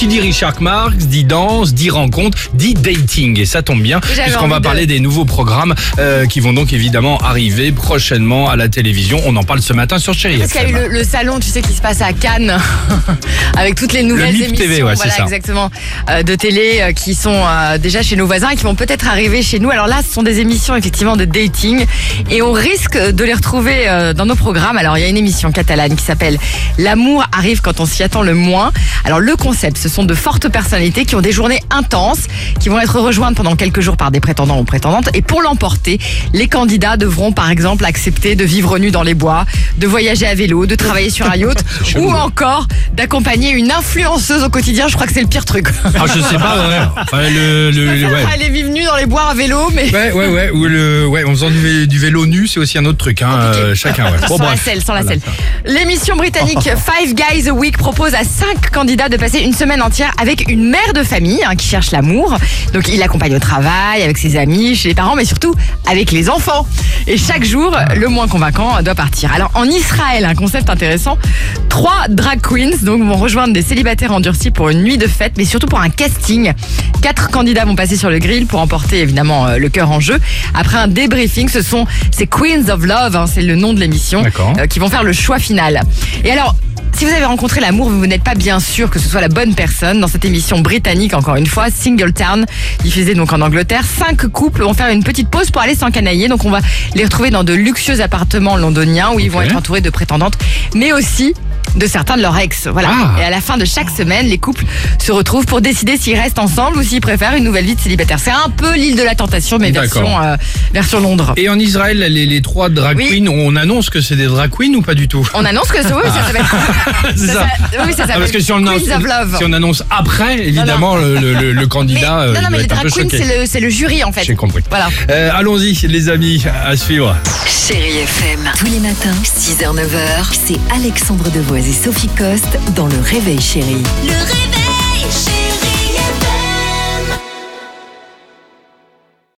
Qui dit Richard Marx, dit danse, dit rencontre, dit dating. Et ça tombe bien, puisqu'on va de- parler des nouveaux programmes euh, qui vont donc évidemment arriver prochainement à la télévision. On en parle ce matin sur Chérie Parce qu'il y a eu le, le salon, tu sais, qui se passe à Cannes, avec toutes les nouvelles MIP émissions, TV, ouais, voilà, ça. exactement, euh, de télé euh, qui sont déjà chez nos voisins et qui vont peut-être arriver chez nous. Alors là, ce sont des émissions effectivement de dating et on risque de les retrouver dans nos programmes. Alors il y a une émission catalane qui s'appelle L'amour arrive quand on s'y attend le moins. Alors le concept, ce sont de fortes personnalités qui ont des journées intenses, qui vont être rejointes pendant quelques jours par des prétendants ou prétendantes. Et pour l'emporter, les candidats devront par exemple accepter de vivre nus dans les bois, de voyager à vélo, de travailler sur un yacht ou hein. encore d'accompagner une influenceuse au quotidien. Je crois que c'est le pire truc. Ah, je sais pas, ouais. Enfin, le, le- le- ouais. Aller vivre nu dans les bois à vélo, mais Ouais, ouais, ouais. Ou le, ouais, en faisant du, vé- du vélo nu, c'est aussi un autre truc, hein. euh, chacun, ouais. Bon, sans la bref. selle, sans la Voilà. selle. L'émission britannique Five Guys a Week propose à cinq candidats de passer une semaine entière avec une mère de famille hein, qui cherche l'amour. Donc il l'accompagne au travail, avec ses amis, chez les parents, mais surtout avec les enfants. Et chaque jour, le moins convaincant doit partir. Alors en Israël, un concept intéressant, trois drag queens donc vont rejoindre des célibataires endurcis pour une nuit de fête, mais surtout pour un casting. Quatre candidats vont passer sur le grill pour emporter évidemment euh, le cœur en jeu. Après un débriefing, ce sont ces Queens of Love, hein, c'est le nom de l'émission, euh, qui vont faire le choix final. Et alors, si vous avez rencontré l'amour, vous n'êtes pas bien sûr que ce soit la bonne personne. Dans cette émission britannique, encore une fois, Singletown, diffusée donc en Angleterre, cinq couples vont faire une petite pause pour aller s'encanailler. Donc on va les retrouver dans de luxueux appartements londoniens où ils vont être entourés de prétendantes, mais aussi de certains de leurs ex. Voilà. Ah. Et à la fin de chaque semaine, les couples se retrouvent pour décider s'ils restent ensemble ou s'ils préfèrent une nouvelle vie de célibataire. C'est un peu l'île de la tentation, mais version, euh, version Londres. Et en Israël, les, les trois drag Oui. queens, on annonce que c'est des drag queens ou pas du tout? On annonce que oui, ça s'appelle. C'est ça. ça- oui, ça Ah, s'appelle parce que si on, annonce, Queens of Love. si on annonce après, évidemment, le, le- le- le Mais- candidat euh, non, non, mais les drag queens, c'est le, jury en fait. J'ai compris. Voilà. Euh, Allons-y, les amis, à suivre. Chérie FM. Tous les matins, 6h, 9h, c'est Alexandre Devoise et Sophie Coste dans Le Réveil réveil,